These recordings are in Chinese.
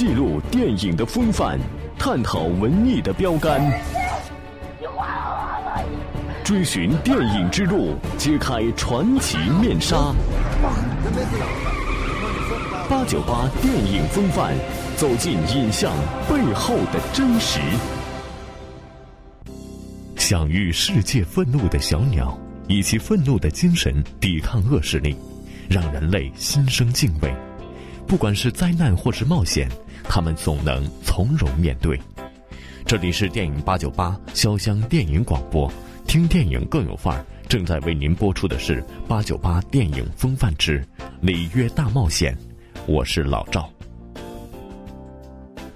记录电影的风范，探讨文艺的标杆，追寻电影之路，揭开传奇面纱。八九八电影风范，走进影像背后的真实。享誉世界愤怒的小鸟，以其愤怒的精神抵抗恶势力，让人类心生敬畏。不管是灾难或是冒险，他们总能从容面对。这里是电影八九八潇湘电影广播，听电影更有范儿。正在为您播出的是八九八电影风范之里约大冒险。我是老赵。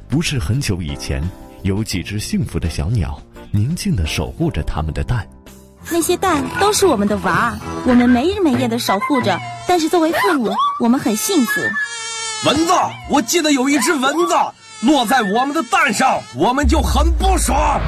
不是很久以前，有几只幸福的小鸟，宁静的守护着他们的蛋。那些蛋都是我们的娃，我们没日没夜的守护着。但是作为父母，我们很幸福。蚊子，我记得有一只蚊子落在我们的蛋上，我们就很不爽。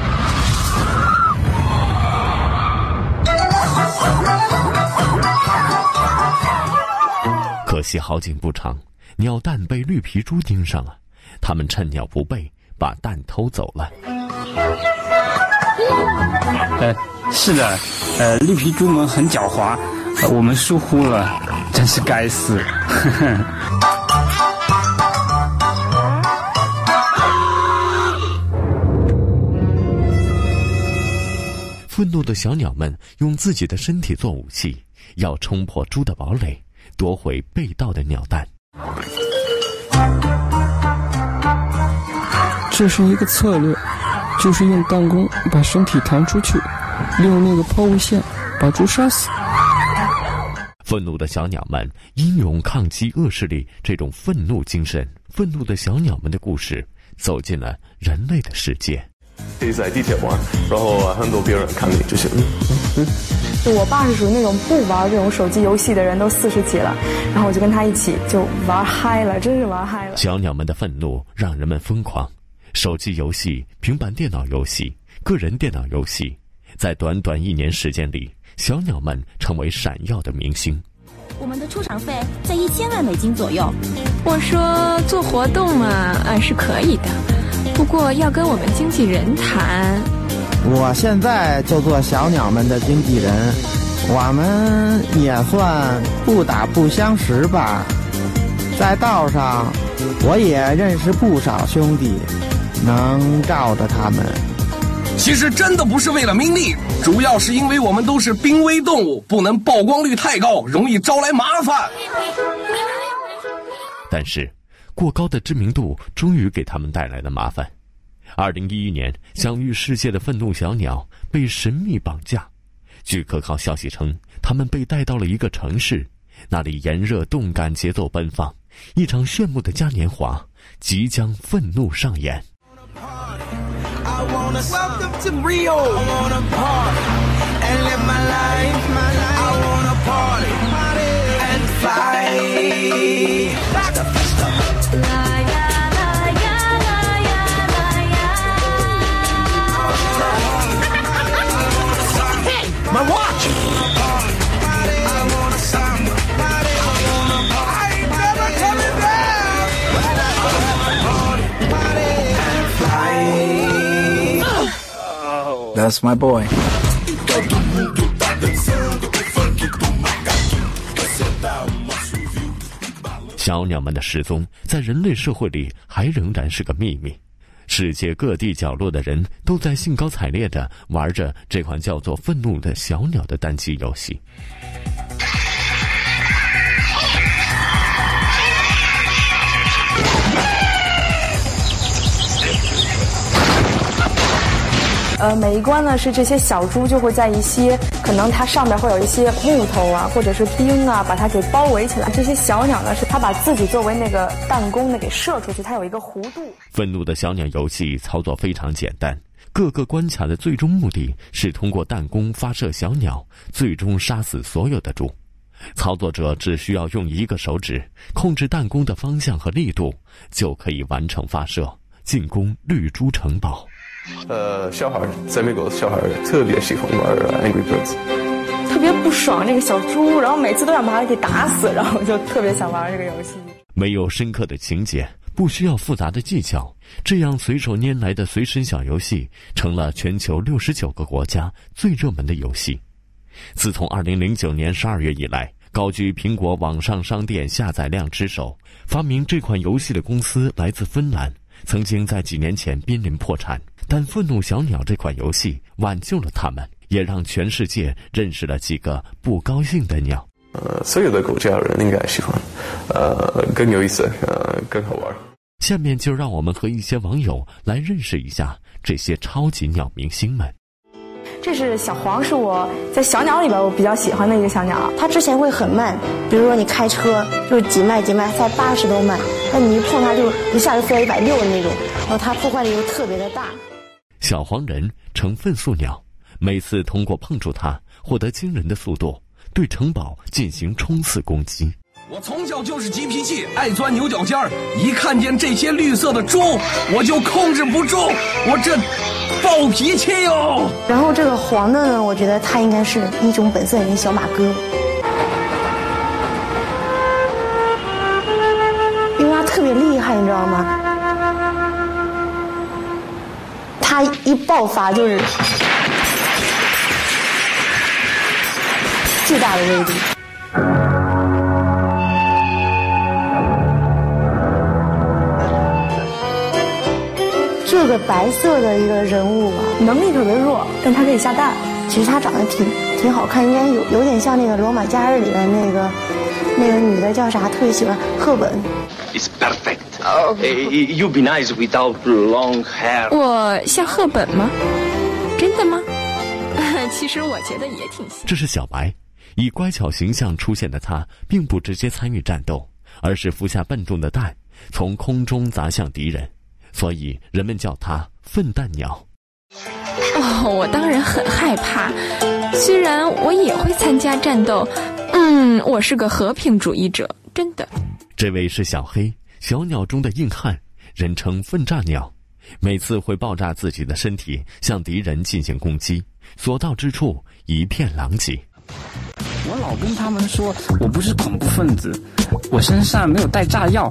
可惜好景不长，鸟蛋被绿皮猪盯上了，他们趁鸟不备，把蛋偷走了。呃，是的，呃，绿皮猪们很狡猾，我们疏忽了，真是该死。呵 呵愤怒的小鸟们用自己的身体做武器，要冲破猪的堡垒，夺回被盗的鸟蛋。这是一个策略，就是用弹弓把身体弹出去，利用那个抛物线把猪杀死。愤怒的小鸟们英勇抗击恶势力，这种愤怒精神，愤怒的小鸟们的故事，走进了人类的世界。可以在地铁玩，然后很多别人看你就是嗯嗯。就我爸是属于那种不玩这种手机游戏的人，都四十几了，然后我就跟他一起就玩嗨了，真是玩嗨了。小鸟们的愤怒让人们疯狂，手机游戏、平板电脑游戏、个人电脑游戏，在短短一年时间里，小鸟们成为闪耀的明星。我们的出场费在一千万美金左右。我说做活动嘛，啊是可以的。不过要跟我们经纪人谈，我现在就做小鸟们的经纪人，我们也算不打不相识吧。在道上，我也认识不少兄弟，能罩着他们。其实真的不是为了名利，主要是因为我们都是濒危动物，不能曝光率太高，容易招来麻烦。但是。过高的知名度终于给他们带来了麻烦。二零一一年，享誉世界的愤怒小鸟被神秘绑架。据可靠消息称，他们被带到了一个城市，那里炎热、动感、节奏奔放，一场炫目的嘉年华即将愤怒上演。That's my boy。小鸟们的失踪在人类社会里还仍然是个秘密，世界各地角落的人都在兴高采烈地玩着这款叫做《愤怒的小鸟》的单机游戏。呃，每一关呢是这些小猪就会在一些可能它上面会有一些木头啊，或者是冰啊，把它给包围起来。这些小鸟呢是它把自己作为那个弹弓呢给射出去，它有一个弧度。愤怒的小鸟游戏操作非常简单，各个关卡的最终目的是通过弹弓发射小鸟，最终杀死所有的猪。操作者只需要用一个手指控制弹弓的方向和力度，就可以完成发射，进攻绿猪城堡。呃，小孩在美国，小孩特别喜欢玩 Angry Birds，特别不爽那个小猪，然后每次都想把它给打死，然后就特别想玩这个游戏。没有深刻的情节，不需要复杂的技巧，这样随手拈来的随身小游戏成了全球六十九个国家最热门的游戏。自从二零零九年十二月以来，高居苹果网上商店下载量之首。发明这款游戏的公司来自芬兰，曾经在几年前濒临破产，但《愤怒小鸟》这款游戏挽救了他们，也让全世界认识了几个不高兴的鸟。呃，所有的狗叫人应该喜欢，呃，更有意思，呃，更好玩。下面就让我们和一些网友来认识一下这些超级鸟明星们。这是小黄，是我在小鸟里边我比较喜欢的一个小鸟。它之前会很慢，比如说你开车就是几迈几迈，才八十多迈，那你一碰它就一下就飞到一百六的那种，然后它破坏力又特别的大。小黄人成粪速鸟，每次通过碰触它获得惊人的速度，对城堡进行冲刺攻击。我从小就是急脾气，爱钻牛角尖儿。一看见这些绿色的猪，我就控制不住，我这暴脾气哟。然后这个黄的呢，我觉得它应该是一种本色里的小马哥，因为它特别厉害，你知道吗？他一爆发就是巨大的威力。这个白色的一个人物吧，能力特别弱，但他可以下蛋。其实他长得挺挺好看，应该有有点像那个《罗马假日》里面那个那个女的叫啥？特别喜欢赫本。It's perfect. You be nice without long hair. 我像赫本吗？真的吗？其实我觉得也挺像。这是小白，以乖巧形象出现的他，并不直接参与战斗，而是服下笨重的蛋，从空中砸向敌人。所以人们叫他“粪蛋鸟”。哦，我当然很害怕，虽然我也会参加战斗。嗯，我是个和平主义者，真的。这位是小黑，小鸟中的硬汉，人称“粪炸鸟”，每次会爆炸自己的身体，向敌人进行攻击，所到之处一片狼藉。我老跟他们说我不是恐怖分子，我身上没有带炸药，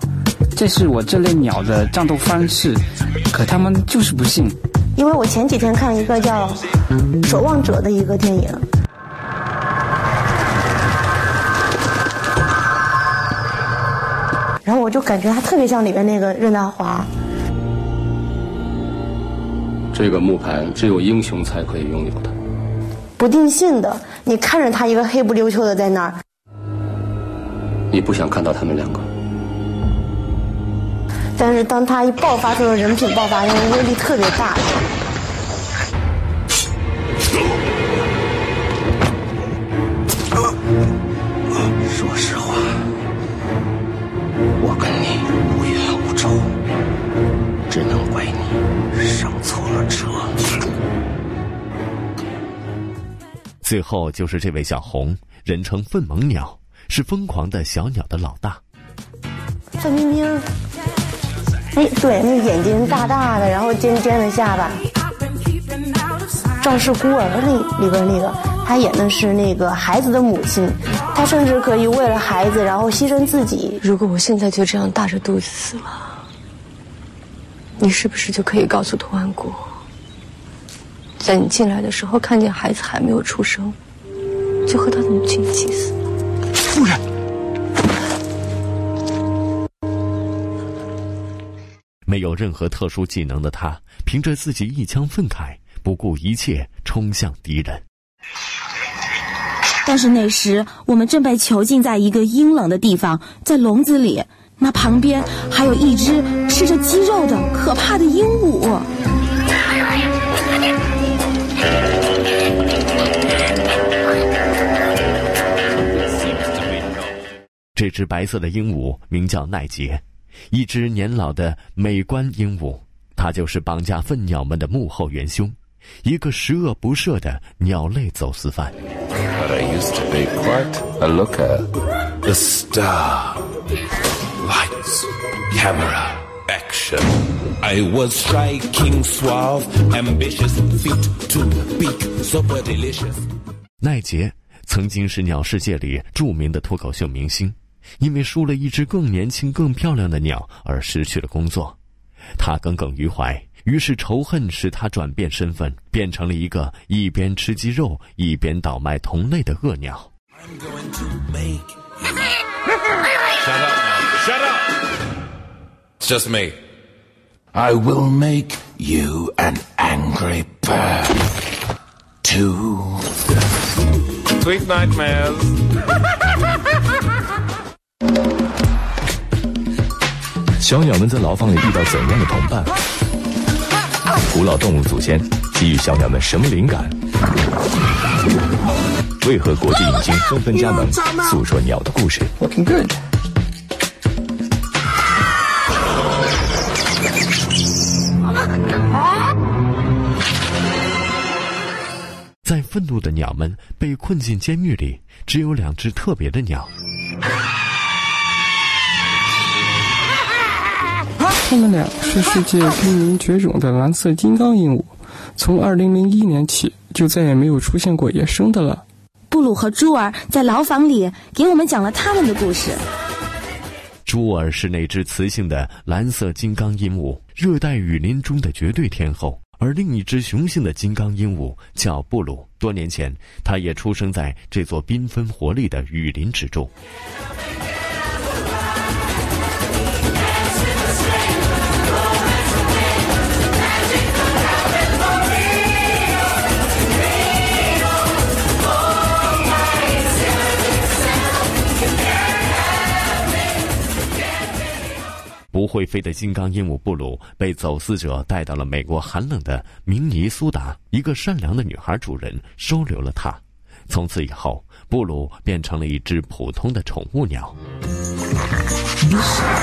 这是我这类鸟的战斗方式，可他们就是不信。因为我前几天看了一个叫《守望者》的一个电影，然后我就感觉他特别像里面那个任达华。这个木盘只有英雄才可以拥有的。不定性的，你看着他一个黑不溜秋的在那儿，你不想看到他们两个。但是当他一爆发出的人品爆发，那个威力特别大。说实话，我跟你无冤无仇，只能怪你上错了车。最后就是这位小红，人称“愤猛鸟”，是疯狂的小鸟的老大。范冰冰，哎，对，那眼睛大大的，然后尖尖的下巴。《赵氏孤儿》里里边那个，他演的是那个孩子的母亲，她甚至可以为了孩子，然后牺牲自己。如果我现在就这样大着肚子死了，你是不是就可以告诉图安国？在你进来的时候，看见孩子还没有出生，就和他的母亲一起死。夫人，没有任何特殊技能的他，凭着自己一腔愤慨，不顾一切冲向敌人。但是那时我们正被囚禁在一个阴冷的地方，在笼子里，那旁边还有一只吃着鸡肉的可怕的鹦鹉。这只白色的鹦鹉名叫奈杰，一只年老的美观鹦鹉。它就是绑架粪鸟们的幕后元凶，一个十恶不赦的鸟类走私犯。But I used to be quite a looker. The star. Lights. Camera. Action. I was striking, suave, ambitious, fit to beak, super delicious. 奈杰曾经是鸟世界里著名的脱口秀明星，因为输了一只更年轻、更漂亮的鸟而失去了工作。他耿耿于怀，于是仇恨使他转变身份，变成了一个一边吃鸡肉一边倒卖同类的恶鸟。Shut up! Shut up! It's just me. I will make you an angry bird. Two. Sweet nightmares. 小鸟们在牢房里遇到怎样的同伴？古老动物祖先给予小鸟们什么灵感？为何国际影星纷纷加盟，诉说鸟的故事？Looking good. 在愤怒的鸟们被困进监狱里，只有两只特别的鸟。它们俩是世界濒临绝种的蓝色金刚鹦鹉，从二零零一年起就再也没有出现过野生的了。布鲁和朱儿在牢房里给我们讲了他们的故事。朱儿是那只雌性的蓝色金刚鹦鹉，热带雨林中的绝对天后。而另一只雄性的金刚鹦鹉叫布鲁，多年前，它也出生在这座缤纷活力的雨林之中。会飞的金刚鹦鹉布鲁被走私者带到了美国寒冷的明尼苏达，一个善良的女孩主人收留了它。从此以后，布鲁变成了一只普通的宠物鸟。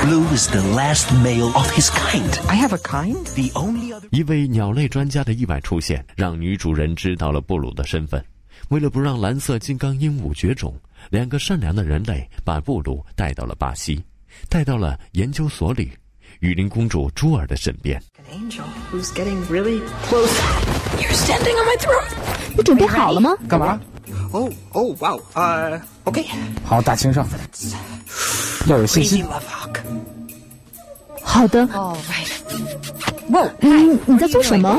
Blue is the last male of his kind. I have a kind. The only other. 一位鸟类专家的意外出现，让女主人知道了布鲁的身份。为了不让蓝色金刚鹦鹉绝种，两个善良的人类把布鲁带到了巴西。带到了研究所里，雨林公主朱尔的身边。你准备好了吗？干嘛？哦哦，哇，呃，OK。好，大清上，要有信心。好的。你你在做什么？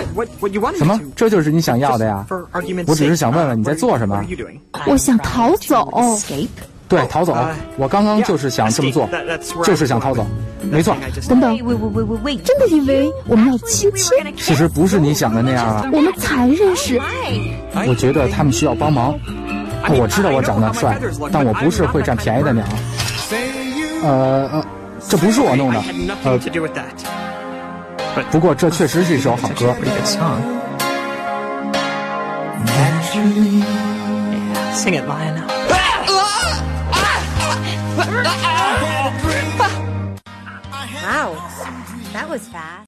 什么？这就是你想要的呀？我只是想问问你在做什么。我想逃走。对，逃走！我刚刚就是想这么做，就是想逃走，没错。等等，真的以为我们要亲亲？其实不是你想的那样啊。我们才认识。我觉得他们需要帮忙。我知道我长得帅，但我不是会占便宜的鸟。呃呃，这不是我弄的。呃，不过这确实是一首好歌。Sing it, Lion. Wow, that was fast.